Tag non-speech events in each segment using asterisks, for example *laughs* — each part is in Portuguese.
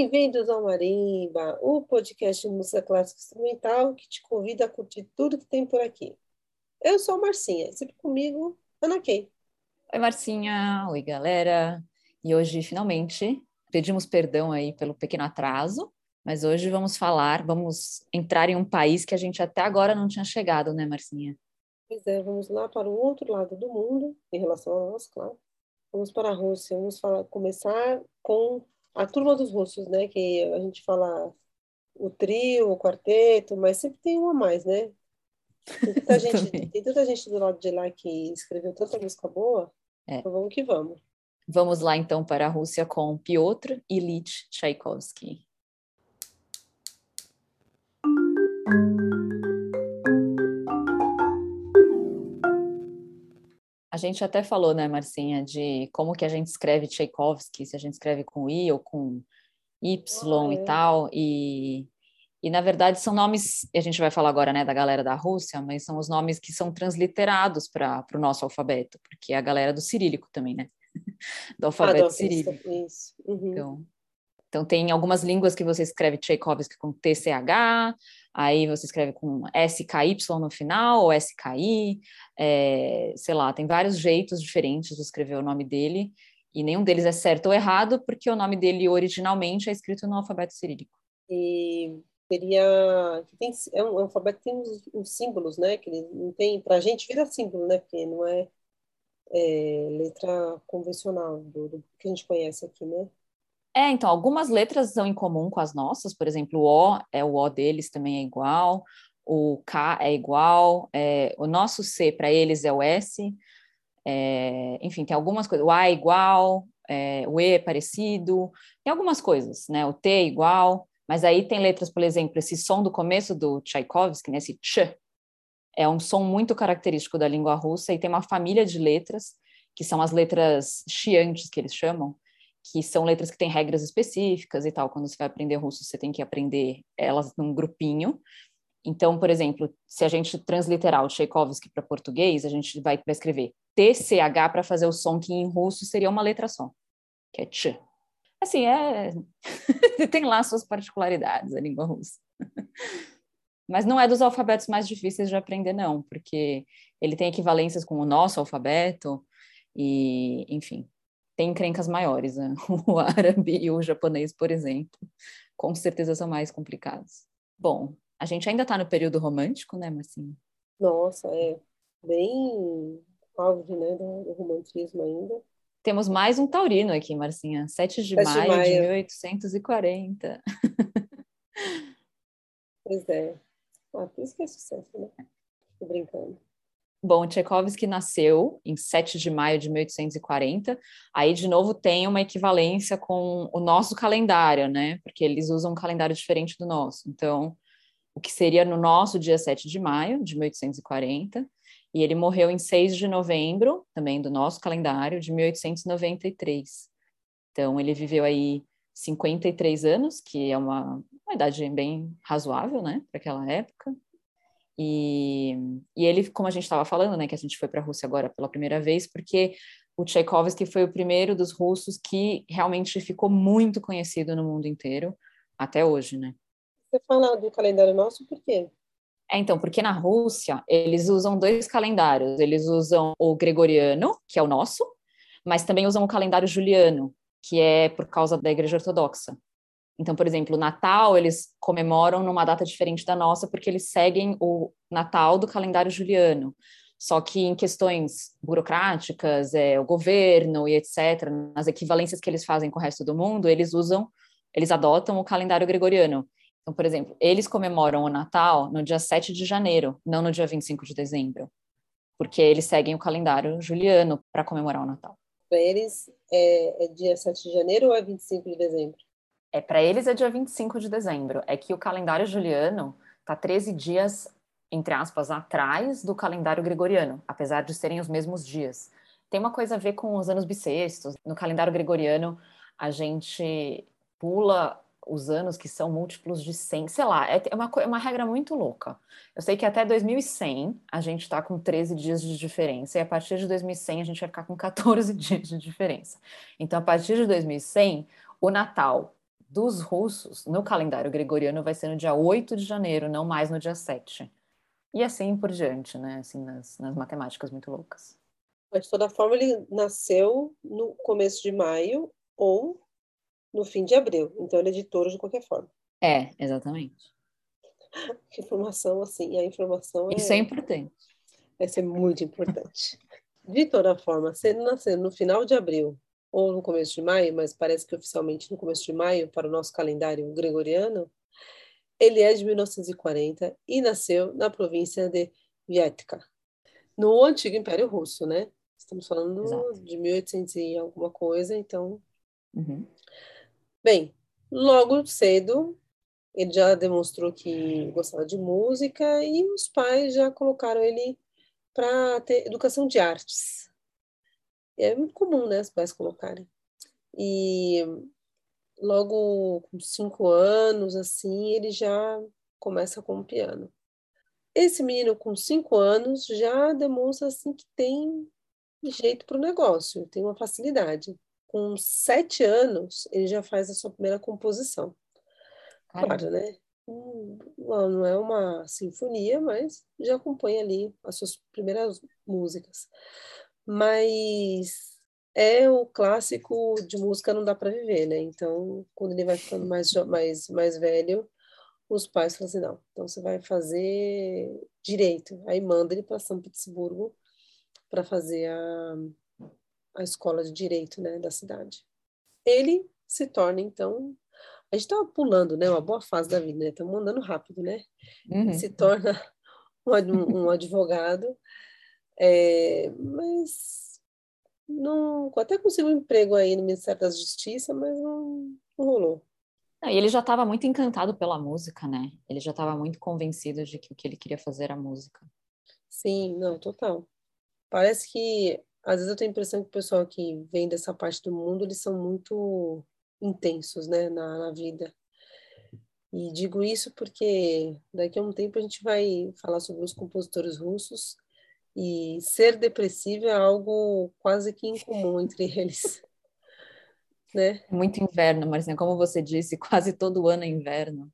Bem-vindos ao Marimba, o podcast de música clássica instrumental que te convida a curtir tudo que tem por aqui. Eu sou a Marcinha, sempre comigo, Ana Kay. Oi, Marcinha. Oi, galera. E hoje, finalmente, pedimos perdão aí pelo pequeno atraso, mas hoje vamos falar, vamos entrar em um país que a gente até agora não tinha chegado, né, Marcinha? Pois é, vamos lá para o outro lado do mundo, em relação a nós, claro. Vamos para a Rússia, vamos falar, começar com a turma dos russos, né? Que a gente fala o trio, o quarteto, mas sempre tem um a mais, né? Tem tanta, *laughs* gente, tem tanta gente do lado de lá que escreveu tanta música boa. É. Então vamos que vamos. Vamos lá então para a Rússia com Piotr Ilyich Tchaikovsky. A gente até falou, né, Marcinha, de como que a gente escreve Tchaikovsky, se a gente escreve com I ou com Y ah, é. e tal, e, e na verdade são nomes, a gente vai falar agora, né, da galera da Rússia, mas são os nomes que são transliterados para o nosso alfabeto, porque é a galera do cirílico também, né, *laughs* do alfabeto ah, cirílico. Isso. Uhum. Então, então tem algumas línguas que você escreve Tchaikovsky com TCH, aí você escreve com SKY no final, ou SKI, é, sei lá, tem vários jeitos diferentes de escrever o nome dele, e nenhum deles é certo ou errado, porque o nome dele originalmente é escrito no alfabeto cirílico. E teria tem, é um, alfabeto tem uns, uns, símbolos, né? Que ele não tem, para a gente vira símbolo, né? Porque não é, é letra convencional do, do, que a gente conhece aqui, né? É, então, algumas letras são em comum com as nossas, por exemplo, o O, é o O deles também é igual, o K é igual, é, o nosso C para eles é o S, é, enfim, tem algumas coisas, o A é igual, é, o E é parecido, tem algumas coisas, né, o T é igual, mas aí tem letras, por exemplo, esse som do começo do Tchaikovsky, né, esse ch, é um som muito característico da língua russa e tem uma família de letras, que são as letras chiantes, que eles chamam, que são letras que têm regras específicas e tal. Quando você vai aprender russo, você tem que aprender elas num grupinho. Então, por exemplo, se a gente transliterar o Tchaikovsky para português, a gente vai, escrever TCH para fazer o som que em russo seria uma letra só, que é tch. Assim, é... *laughs* tem lá suas particularidades a língua russa. Mas não é dos alfabetos mais difíceis de aprender, não, porque ele tem equivalências com o nosso alfabeto e, enfim, tem encrencas maiores. Né? *laughs* O árabe e o japonês, por exemplo, com certeza são mais complicados. Bom, a gente ainda está no período romântico, né, Marcinha? Nossa, é bem auge, né, do, romantismo ainda. Temos mais um taurino aqui, Marcinha. 7 de, 7 maio, de maio de 1840. Pois é. Ah, por isso que é sucesso, né? Tô brincando. Bom, Tchaikovsky nasceu em 7 de maio de 1840. Aí, de novo, tem uma equivalência com o nosso calendário, né? Porque eles usam um calendário diferente do nosso. Então, o que seria no nosso dia 7 de maio de 1840. E ele morreu em 6 de novembro, também do nosso calendário, de 1893. Então, ele viveu aí 53 anos, que é uma, uma idade bem razoável, né, para aquela época. E, e ele, como a gente estava falando, né, que a gente foi para a Rússia agora pela primeira vez, porque o Tchaikovsky foi o primeiro dos russos que realmente ficou muito conhecido no mundo inteiro até hoje, né? Você fala do calendário nosso por quê? É, então, porque na Rússia eles usam dois calendários. Eles usam o gregoriano, que é o nosso, mas também usam o calendário juliano, que é por causa da Igreja Ortodoxa. Então, por exemplo, o Natal eles comemoram numa data diferente da nossa porque eles seguem o Natal do calendário juliano. Só que em questões burocráticas, é, o governo e etc., nas equivalências que eles fazem com o resto do mundo, eles usam, eles adotam o calendário gregoriano. Então, por exemplo, eles comemoram o Natal no dia 7 de janeiro, não no dia 25 de dezembro, porque eles seguem o calendário juliano para comemorar o Natal. Para eles, é, é dia 7 de janeiro ou é 25 de dezembro? É, para eles é dia 25 de dezembro. É que o calendário juliano está 13 dias, entre aspas, atrás do calendário gregoriano, apesar de serem os mesmos dias. Tem uma coisa a ver com os anos bissextos. No calendário gregoriano, a gente pula os anos que são múltiplos de 100, sei lá, é, é uma, é uma regra muito louca. Eu sei que até 2100 a gente está com 13 dias de diferença, e a partir de 2100 a gente vai ficar com 14 *laughs* dias de diferença. Então, a partir de 2100, o Natal dos russos, no calendário gregoriano, vai ser no dia 8 de janeiro, não mais no dia 7. E assim por diante, né? Assim, nas, nas matemáticas muito loucas. Mas, de toda forma, ele nasceu no começo de maio ou no fim de abril. Então, ele é de touro de qualquer forma. É, exatamente. *laughs* Que informação, assim, a informação Isso é, é importante. Vai ser muito importante. De toda forma, se ele nascer no final de abril ou no começo de maio, mas parece que oficialmente no começo de maio, para o nosso calendário gregoriano, ele é de 1940 e nasceu na província de Vietka, no antigo Império Russo, né? Estamos falando Exato. de 1800 e alguma coisa, então. Uhum. Bem, logo cedo ele já demonstrou que gostava de música e os pais já colocaram ele para ter educação de artes. É muito comum, né, os pais colocarem. E logo com cinco anos, assim, ele já começa com o piano. Esse menino com cinco anos já demonstra assim que tem jeito para o negócio, tem uma facilidade. Com sete anos, ele já faz a sua primeira composição. Claro, né? Não é uma sinfonia, mas já compõe ali as suas primeiras músicas. Mas é o clássico de música não dá para viver, né? Então, quando ele vai ficando mais, mais, mais velho, os pais falam assim, não, então você vai fazer direito. Aí manda ele para São Petersburgo para fazer a, a escola de direito né, da cidade. Ele se torna, então, a gente estava pulando, né, uma boa fase da vida, né? Estamos andando rápido, né? Uhum. Se torna *laughs* um, um advogado, é, mas não, até conseguiu um emprego aí no Ministério da Justiça, mas não, não rolou. E ele já estava muito encantado pela música, né? Ele já estava muito convencido de que o que ele queria fazer era música. Sim, não, total. Parece que, às vezes eu tenho a impressão que o pessoal que vem dessa parte do mundo, eles são muito intensos, né, na, na vida. E digo isso porque daqui a um tempo a gente vai falar sobre os compositores russos e ser depressivo é algo quase que incomum entre eles. *laughs* Né? Muito inverno, Marcinha, como você disse, *laughs* quase todo ano é inverno.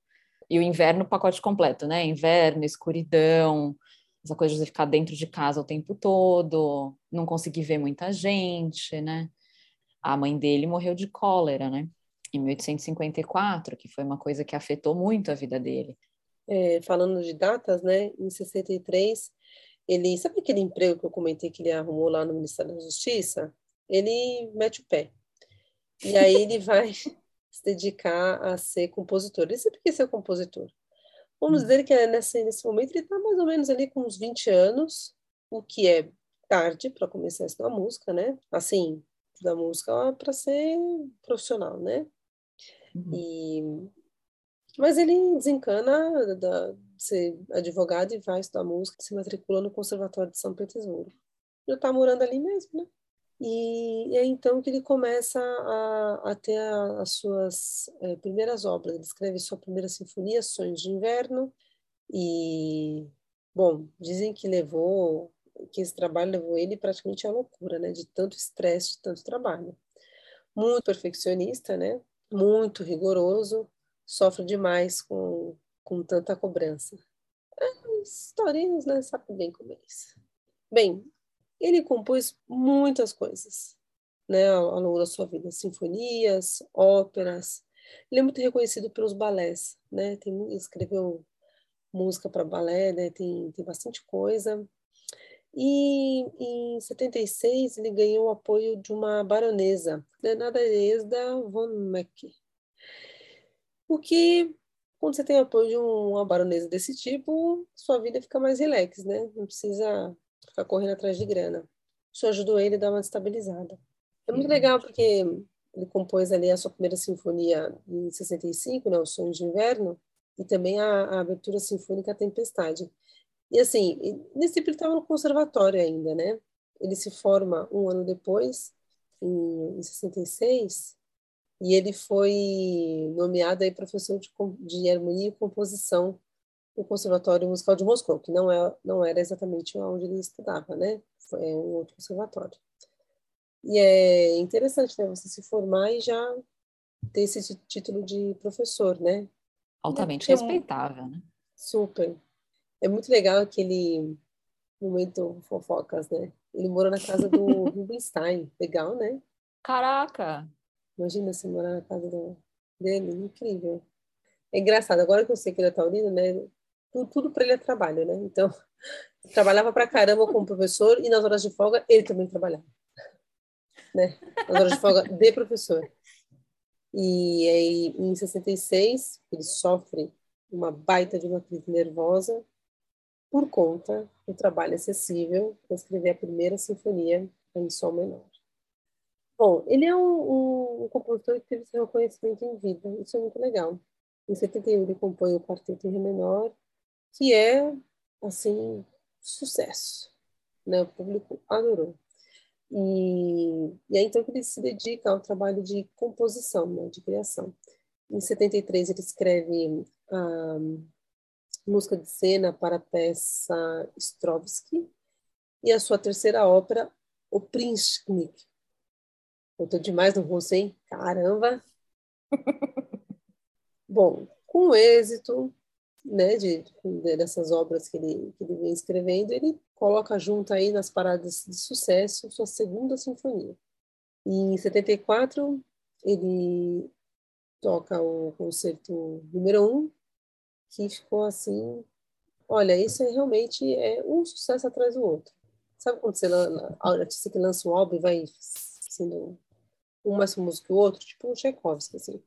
E o inverno, pacote completo, né? Inverno, escuridão, essa coisa de você ficar dentro de casa o tempo todo, não conseguir ver muita gente, né? A mãe dele morreu de cólera, né? Em 1854, que foi uma coisa que afetou muito a vida dele. É, falando de datas, né? Em 63, ele sabe aquele emprego que eu comentei que ele arrumou lá no Ministério da Justiça? Ele mete o pé. E aí *laughs* ele vai *laughs* se dedicar a ser compositor. Ele sempre quis ser compositor. Vamos hum. dizer que é nesse, nesse momento ele está mais ou menos ali com uns 20 anos, o que é tarde para começar a estudar música, né? Assim, da música para ser profissional, né? Uhum. E mas ele desencana da, de ser advogado e vai estudar música, se matricula no Conservatório de São Petersburgo. Já está morando ali mesmo, né? E, é então que ele começa a, a ter a, as suas é, primeiras obras. Ele escreve sua primeira sinfonia, Sonhos de Inverno, e, bom, dizem que levou, que esse trabalho levou ele praticamente à loucura, né? De tanto estresse, de tanto trabalho. Muito perfeccionista, né? Muito rigoroso, sofre demais com, com tanta cobrança. É, historinhas, né? Sabe bem como é isso. Bem, ele compôs muitas coisas, né, ao, longo da sua vida, sinfonias, óperas. Ele é muito reconhecido pelos balés, né? Tem, escreveu música para balé, né? Tem, tem bastante coisa. E em 76 ele ganhou o apoio de uma baronesa, né, Nadezhda von Meck. O que, quando você tem apoio de uma baronesa desse tipo, sua vida fica mais relax, né? Não precisa ficar correndo atrás de grana. Isso ajudou ele a dar uma estabilizada. É muito legal porque ele compôs ali a sua primeira sinfonia em 65, né, o Sonho de Inverno, e também a, a abertura sinfônica Tempestade. E assim, nesse tempo ele estava no conservatório ainda, né? Ele se forma um ano depois, em, em 66, e ele foi nomeado aí professor de, de harmonia e composição o Conservatório Musical de Moscou, que não, é, não era exatamente onde ele estudava, né? Foi um outro conservatório. E é interessante, né? Você se formar e já ter esse título de professor, né? Altamente é, respeitável, né? Super. É muito legal aquele momento fofocas, né? Ele mora na casa do *laughs* Rubinstein. Legal, né? Caraca! Imagina se morar na casa do, dele. Incrível. É engraçado. Agora que eu sei que ele é taurino, né? Tudo, tudo para ele é trabalho, né? Então, *laughs* trabalhava para caramba como professor e nas horas de folga ele também trabalhava. Né? Nas horas de folga de professor. E aí, em 66, ele sofre uma baita de uma crise nervosa por conta do trabalho acessível para escrever a primeira sinfonia em sol menor. Bom, ele é um, um, compositor que teve seu reconhecimento em vida, isso é muito legal. Em 71 ele compõe o Quarteto em Ré menor, que é, assim, sucesso. Né? O público adorou. E, e é então que ele se dedica ao trabalho de composição, né? de criação. Em 73 ele escreve a música de cena para a peça Strovsky e a sua terceira ópera, O Prinschnik. Contou demais no russo, hein? Caramba! *laughs* Bom, com êxito né, de, de, dessas obras que ele, que ele vem escrevendo, ele coloca junto aí nas paradas de sucesso sua segunda sinfonia. E em 74, ele toca o concerto número um, que ficou assim, olha, isso é realmente é um sucesso atrás do outro. Sabe quando você a artista que lança um álbum e vai sendo um famoso que o outro, tipo o Tchaikovsky, assim.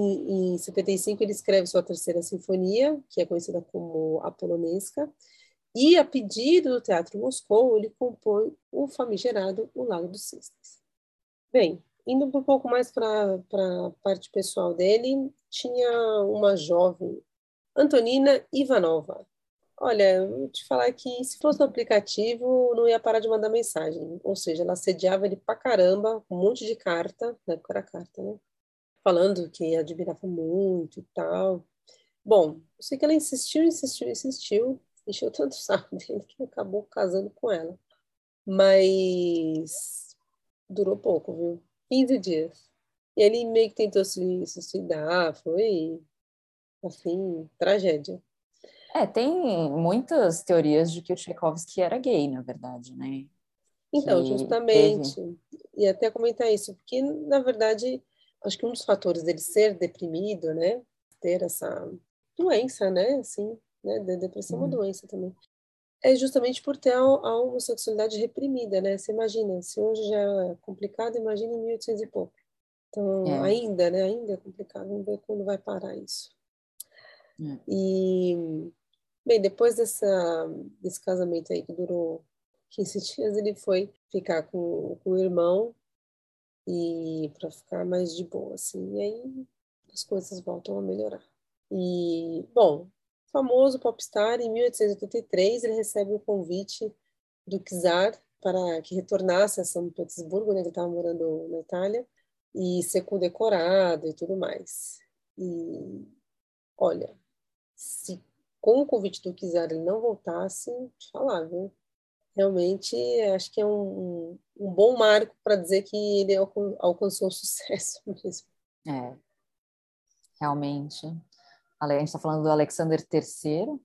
Em, em 75 ele escreve sua terceira sinfonia, que é conhecida como a Polonesca, e a pedido do Teatro Moscou, ele compõe o famigerado O Lago dos Cisnes. Bem, indo um pouco mais para a parte pessoal dele, tinha uma jovem, Antonina Ivanova. Olha, vou te falar que se fosse no aplicativo, não ia parar de mandar mensagem. Ou seja, ela sediava ele pra caramba, um monte de carta, na época era carta, né? Falando que admirava muito e tal. Bom, eu sei que ela insistiu, insistiu, insistiu, encheu *laughs* tanto saco dele que acabou casando com ela. Mas durou pouco, viu? 15 dias. E ele meio que tentou se suicidar, foi assim, tragédia. É, tem muitas teorias de que o Tchaikovsky era gay, na verdade, né? Então, justamente, teve... e até comentar isso, porque, na verdade, acho que um dos fatores dele ser deprimido, né, ter essa doença, né, assim, né, de depressão é uma uhum. doença também, é justamente por ter a, a homossexualidade reprimida, né, você imagina, se hoje já é complicado, imagina em 1800 e pouco. Então, é. ainda, né, ainda é complicado, vamos ver quando vai parar isso. É. E, bem, depois dessa, desse casamento aí que durou 15 *laughs* dias, ele foi ficar com, com o irmão e para ficar mais de boa, assim. E aí as coisas voltam a melhorar. E, bom, famoso popstar, em 1883 ele recebe o convite do czar para que retornasse a São Petersburgo, né, ele estava morando na Itália, e ser condecorado e tudo mais. E, olha, se com o convite do czar ele não voltasse, te falar, viu? Realmente acho que é um, um bom marco para dizer que ele alcançou sucesso *laughs* mesmo. É, realmente. A gente está falando do Alexander III,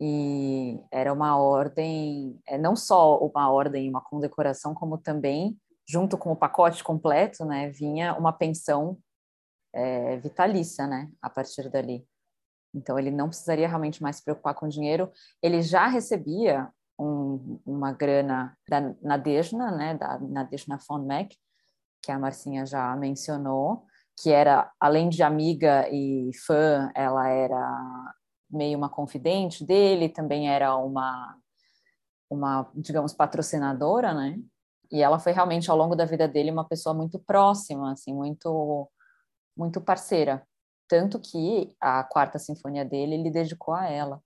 e era uma ordem, é, não só uma ordem, uma condecoração, como também, junto com o pacote completo, né, vinha uma pensão é, vitalícia, né, a partir dali. Então, ele não precisaria realmente mais se preocupar com dinheiro. Ele já recebia um, uma grana da Nadejna, né, da Nadejna von Meck, que a Marcinha já mencionou, que era, além de amiga e fã, ela era meio uma confidente dele, também era uma, uma digamos, patrocinadora, né? E ela foi realmente, ao longo da vida dele, uma pessoa muito próxima, assim, muito, muito parceira. Tanto que a quarta sinfonia dele ele dedicou a ela,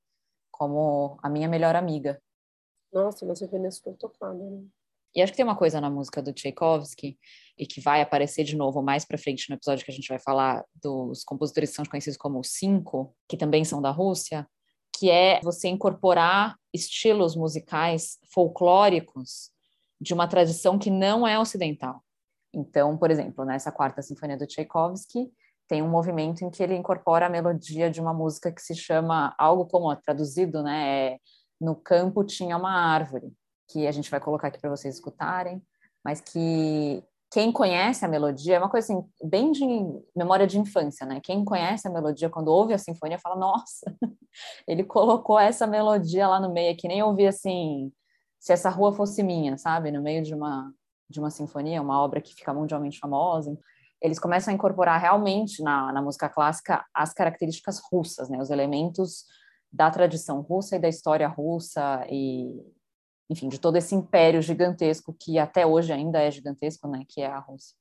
como a minha melhor amiga. Nossa, mas eu super tocada, né? E acho que tem uma coisa na música do Tchaikovsky, e que vai aparecer de novo mais para frente no episódio que a gente vai falar dos compositores que são conhecidos como os cinco, que também são da Rússia, que é você incorporar estilos musicais folclóricos de uma tradição que não é ocidental. Então, por exemplo, nessa quarta sinfonia do Tchaikovsky, tem um movimento em que ele incorpora a melodia de uma música que se chama algo como traduzido, né, é no campo tinha uma árvore, que a gente vai colocar aqui para vocês escutarem, mas que quem conhece a melodia é uma coisa assim, bem de memória de infância, né? Quem conhece a melodia, quando ouve a sinfonia, fala: Nossa, *laughs* ele colocou essa melodia lá no meio, que nem ouvir assim, se essa rua fosse minha, sabe? No meio de uma, de uma sinfonia, uma obra que fica mundialmente famosa. Eles começam a incorporar realmente na, na música clássica as características russas, né? Os elementos da tradição russa e da história russa e enfim, de todo esse império gigantesco que até hoje ainda é gigantesco, né, que é a Rússia.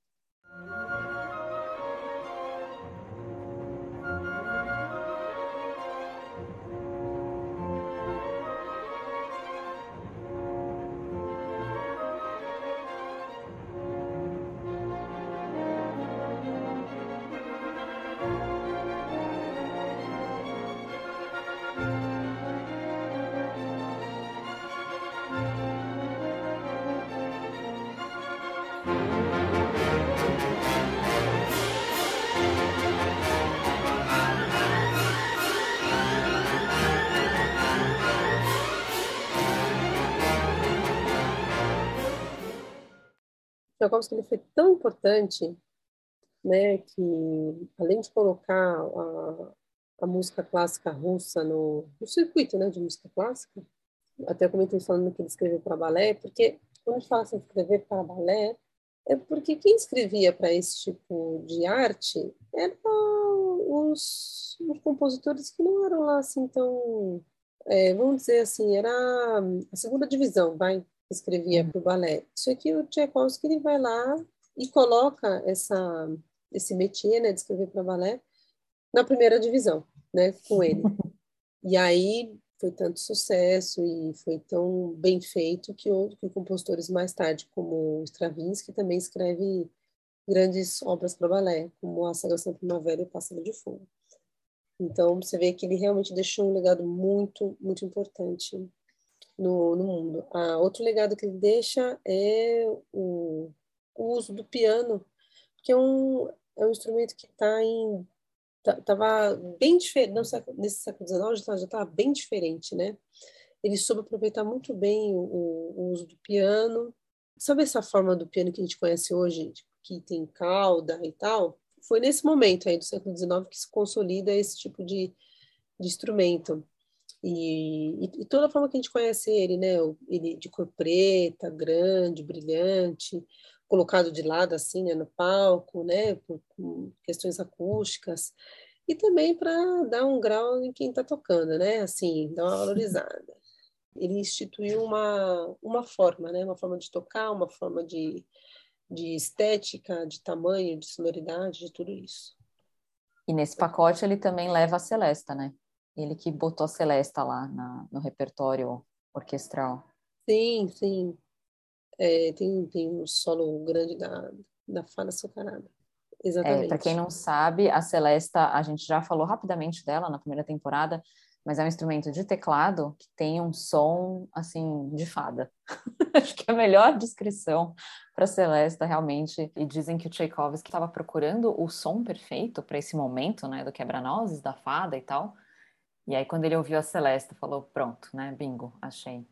Tchaikovsky ele foi tão importante, né, que além de colocar a, a música clássica russa no, no circuito, né, de música clássica, até comentei falando que ele escreveu para balé, porque quando a gente fala assim, escrever para balé, é porque quem escrevia para esse tipo de arte eram os, os, compositores que não eram lá assim tão, é, vamos dizer assim, era a segunda divisão, vai, escrevia para o balé. Isso aqui o Tchaikovsky ele vai lá e coloca essa esse métier, né, de escrever para balé na primeira divisão, né, com ele. *laughs* E aí foi tanto sucesso e foi tão bem feito que, outros compositores mais tarde, como Stravinsky, também escreve grandes obras para balé, como A Sagração Primavera e O Pássaro de Fogo. Então, você vê que ele realmente deixou um legado muito, muito importante no, no mundo. Ah, outro legado que ele deixa é o, o uso do piano, que é um, é um instrumento que está em Tava bem diferente, nesse século XIX já estava bem diferente, né? Ele soube aproveitar muito bem o, o uso do piano. Sabe essa forma do piano que a gente conhece hoje, que tem cauda e tal? Foi nesse momento aí do século XIX que se consolida esse tipo de, de instrumento. E, e, e, toda a forma que a gente conhece ele, né? Ele de cor preta, grande, brilhante, colocado de lado assim, né, no palco, né, por, por questões acústicas, e também para dar um grau em quem está tocando, né, assim, dar uma valorizada. *laughs* Ele instituiu uma, uma forma, né, uma forma de tocar, uma forma de, de estética, de tamanho, de sonoridade, de tudo isso. E nesse pacote ele também leva a Celesta, né? Ele que botou a Celesta lá na, no repertório orquestral. Sim, sim. É, tem, tem um solo grande da, da Fada Açucarada. Exatamente. É, Para quem não sabe, a Celesta, a gente já falou rapidamente dela na primeira temporada, mas é um instrumento de teclado que tem um som, assim, de fada. *laughs* Acho que é a melhor descrição para Celesta, realmente. E dizem que o Tchaikovsky estava procurando o som perfeito para esse momento, né, do quebra-nozes, da fada e tal. E aí, quando ele ouviu a Celesta, falou: pronto, né, bingo, achei.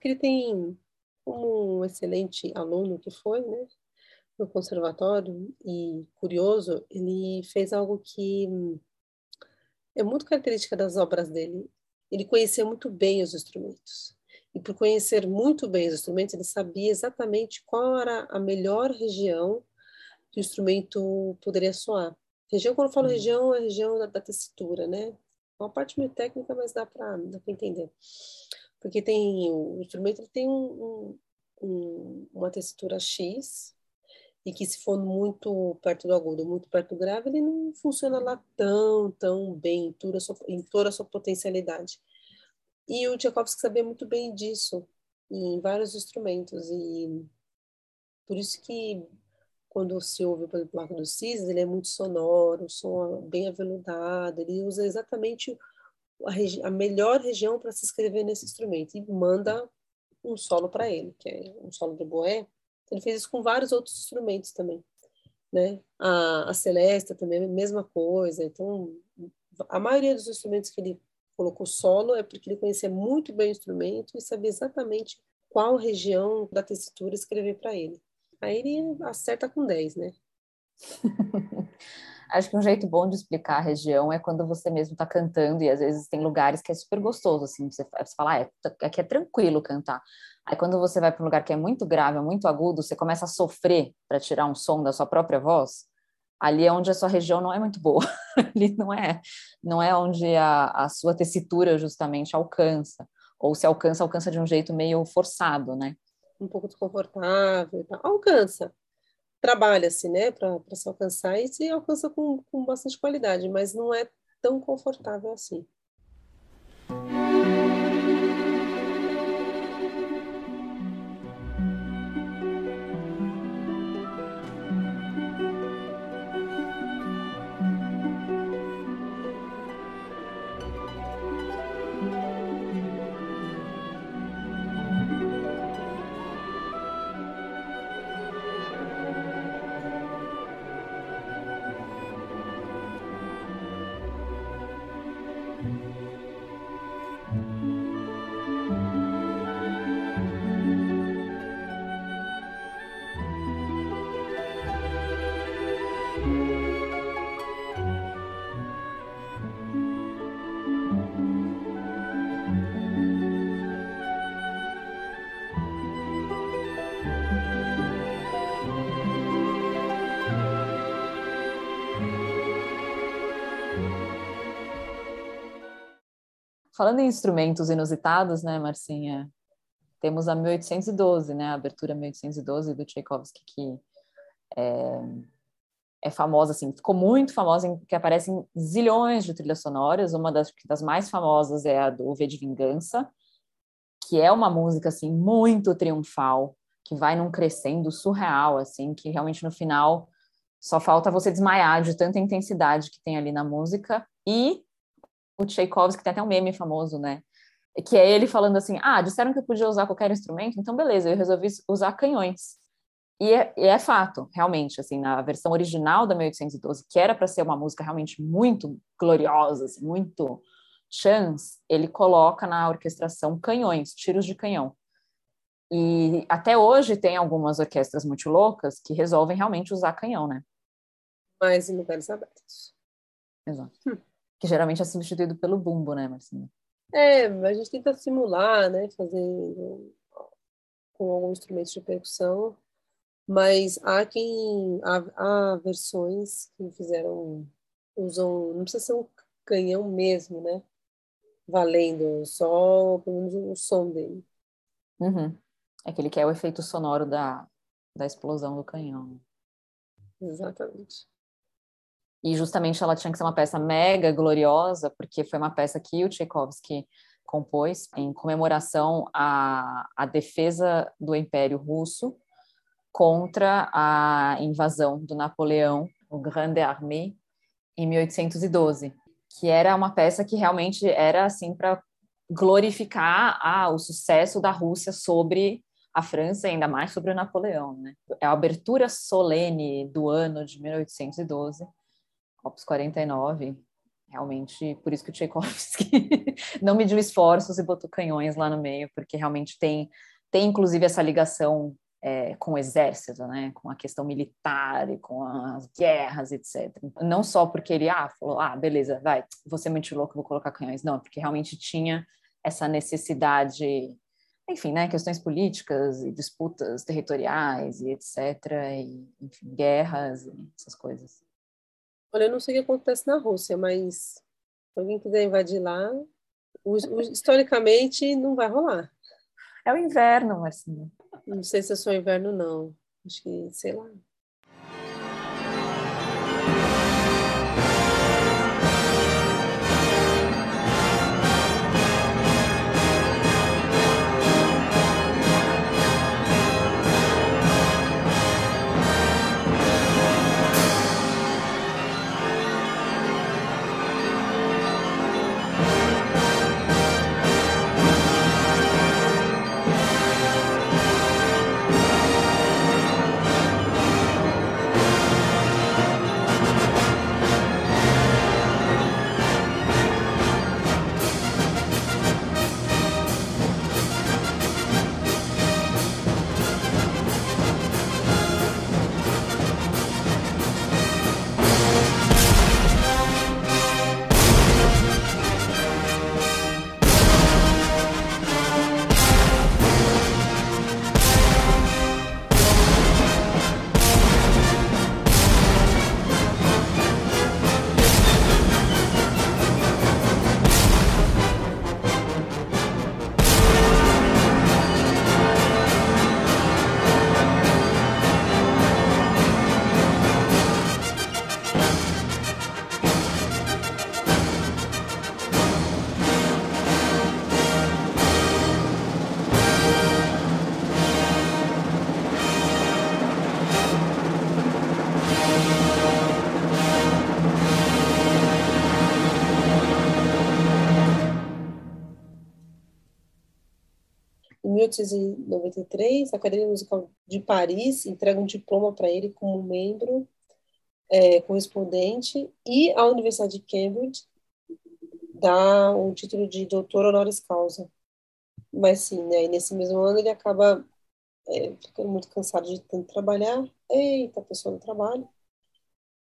Que ele tem um excelente aluno que foi, né, no conservatório e curioso, ele fez algo que é muito característica das obras dele. Ele conhecia muito bem os instrumentos. E por conhecer muito bem os instrumentos, ele sabia exatamente qual era a melhor região que o instrumento poderia soar. Região, quando eu falo uhum. região, é a região da, da tessitura, né? É uma parte meio técnica, mas dá para entender porque tem o instrumento ele tem um, um, uma textura X e que se for muito perto do agudo, muito perto do grave, ele não funciona lá tão, tão bem em toda a sua, em toda a sua potencialidade. E o Tchaikovsky sabia muito bem disso em vários instrumentos e por isso que quando se ouve, por exemplo, o Arco dos Cisnes, ele é muito sonoro, o som bem aveludado, ele usa exatamente a, a melhor região para se escrever nesse instrumento e manda um solo para ele, que é um solo de boé. Ele fez isso com vários outros instrumentos também, né? A, a Celesta também, a mesma coisa. Então, a maioria dos instrumentos que ele colocou solo é porque ele conhecia muito bem o instrumento e sabia exatamente qual região da tessitura escrever para ele. Aí ele acerta com 10, né? *laughs* Acho que um jeito bom de explicar a região é quando você mesmo está cantando e às vezes tem lugares que é super gostoso, assim, você, fala, ah, é, aqui é tranquilo cantar. Aí quando você vai para um lugar que é muito grave, muito agudo, você começa a sofrer para tirar um som da sua própria voz. Ali é onde a sua região não é muito boa. *laughs* ali não é, não é onde a, a sua tessitura justamente alcança. Ou se alcança, alcança de um jeito meio forçado, né? Um pouco desconfortável, alcança, trabalha-se, né, para se alcançar e se alcança com, com bastante qualidade, mas não é tão confortável assim. Falando em instrumentos inusitados, né, Marcinha? Temos a 1812, né, a abertura 1812 do Tchaikovsky, que é, é famosa, assim, ficou muito famosa, em, que aparece em zilhões de trilhas sonoras. Uma das, das mais famosas é a do V de Vingança, que é uma música, assim, muito triunfal, que vai num crescendo surreal, assim, que realmente no final só falta você desmaiar de tanta intensidade que tem ali na música. E o Tchaikovsky tem até um meme famoso, né? Que é ele falando assim: ah, disseram que eu podia usar qualquer instrumento, então beleza, eu resolvi usar canhões. E é, e é fato, realmente, assim, na versão original da 1812, que era para ser uma música realmente muito gloriosa, assim, muito chance, ele coloca na orquestração canhões, tiros de canhão. E até hoje tem algumas orquestras muito loucas que resolvem realmente usar canhão, né? Mas em lugares abertos. Exato. Hum que geralmente é substituído pelo bumbo, né, Marcinha? É, a gente tenta simular, né, fazendo com alguns instrumentos de percussão, mas há quem há, há versões que fizeram usam, não precisa ser um canhão mesmo, né? Valendo só pelo menos o som dele. Uhum. Aquele que é o efeito sonoro da, da explosão do canhão. Exatamente. E justamente ela tinha que ser uma peça mega gloriosa, porque foi uma peça que o Tchaikovsky compôs em comemoração à, à defesa do Império Russo contra a invasão do Napoleão, o Grande Armée, em 1812, que era uma peça que realmente era assim para glorificar ah, o sucesso da Rússia sobre a França, ainda mais sobre o Napoleão. Né? É a abertura solene do ano de 1812 Opus 49, realmente, por isso que o Tchaikovsky *laughs* não mediu esforços e botou canhões lá no meio, porque realmente tem, tem inclusive essa ligação é, com o exército, né, com a questão militar e com as guerras, etc. Não só porque ele ah, falou, ah, beleza, vai, você é muito louco, vou colocar canhões. Não, porque realmente tinha essa necessidade, enfim, né, questões políticas e disputas territoriais e etc. E, enfim, guerras e essas coisas. Olha, eu não sei o que acontece na Rússia, mas se alguém quiser invadir lá, historicamente não vai rolar. É o inverno, Marcinha. Não sei se é só inverno, não. Acho que, sei lá. 1893, a Academia Musical de Paris entrega um diploma para ele como membro é, correspondente e a Universidade de Cambridge dá um título de doutor honoris causa. Mas sim, né, nesse mesmo ano ele acaba é, ficando muito cansado de tanto trabalhar. Eita, pessoa no trabalho.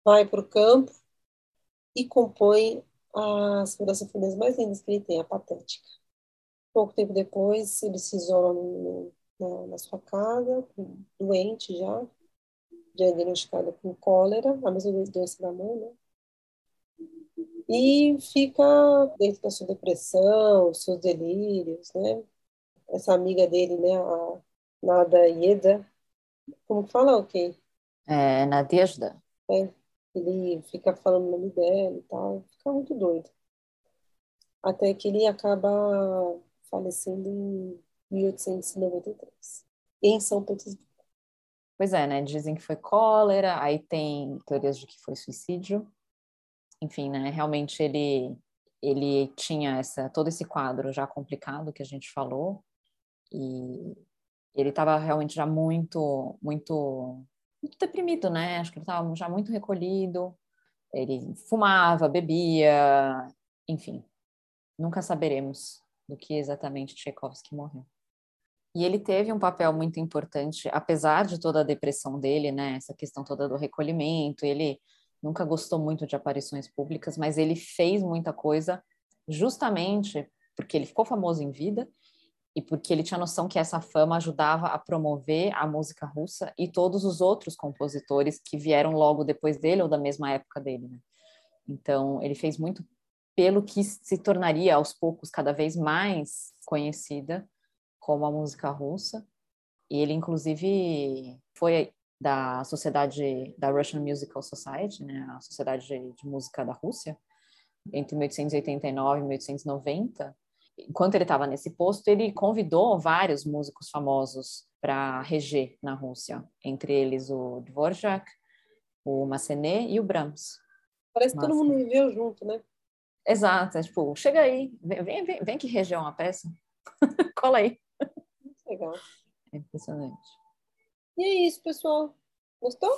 Vai para o campo e compõe as sinfonias mais lindas que ele tem, a Patética. Pouco tempo depois, ele se isola no, na, na, sua casa, doente já, diagnosticado com cólera, a mesma doença da mãe, né? E fica dentro da sua depressão, seus delírios, né? Essa amiga dele, né, a Nada Ieda, como fala o okay? quê? É, Nadezhda. É, ele fica falando o nome dela e tal, fica muito doido. Até que ele acaba falecendo em 1893, em São Petersburgo. Pois é, né? Dizem que foi cólera, aí tem teorias de que foi suicídio. Enfim, né? Realmente ele ele tinha essa todo esse quadro já complicado que a gente falou e ele estava realmente já muito muito muito deprimido, né? Acho que ele estava já muito recolhido. Ele fumava, bebia, enfim. Nunca saberemos do que exatamente Tchaikovsky morreu. E ele teve um papel muito importante, apesar de toda a depressão dele, né? Essa questão toda do recolhimento. Ele nunca gostou muito de aparições públicas, mas ele fez muita coisa justamente porque ele ficou famoso em vida e porque ele tinha noção que essa fama ajudava a promover a música russa e todos os outros compositores que vieram logo depois dele ou da mesma época dele. Né? Então, ele fez muito pelo que se tornaria aos poucos cada vez mais conhecida como a música russa. E ele, inclusive, foi da sociedade da Russian Musical Society, né, a sociedade de, música da Rússia, entre 1889 e 1890 enquanto ele estava nesse posto, ele convidou vários músicos famosos para reger na Rússia, entre eles o Dvorak, o Massenet e o Brahms. Parece que todo mundo viveu junto, né? Exato, é tipo, chega aí, vem, vem, vem que reger uma peça, *laughs* cola aí. Legal. É impressionante. E é isso, pessoal. Gostou?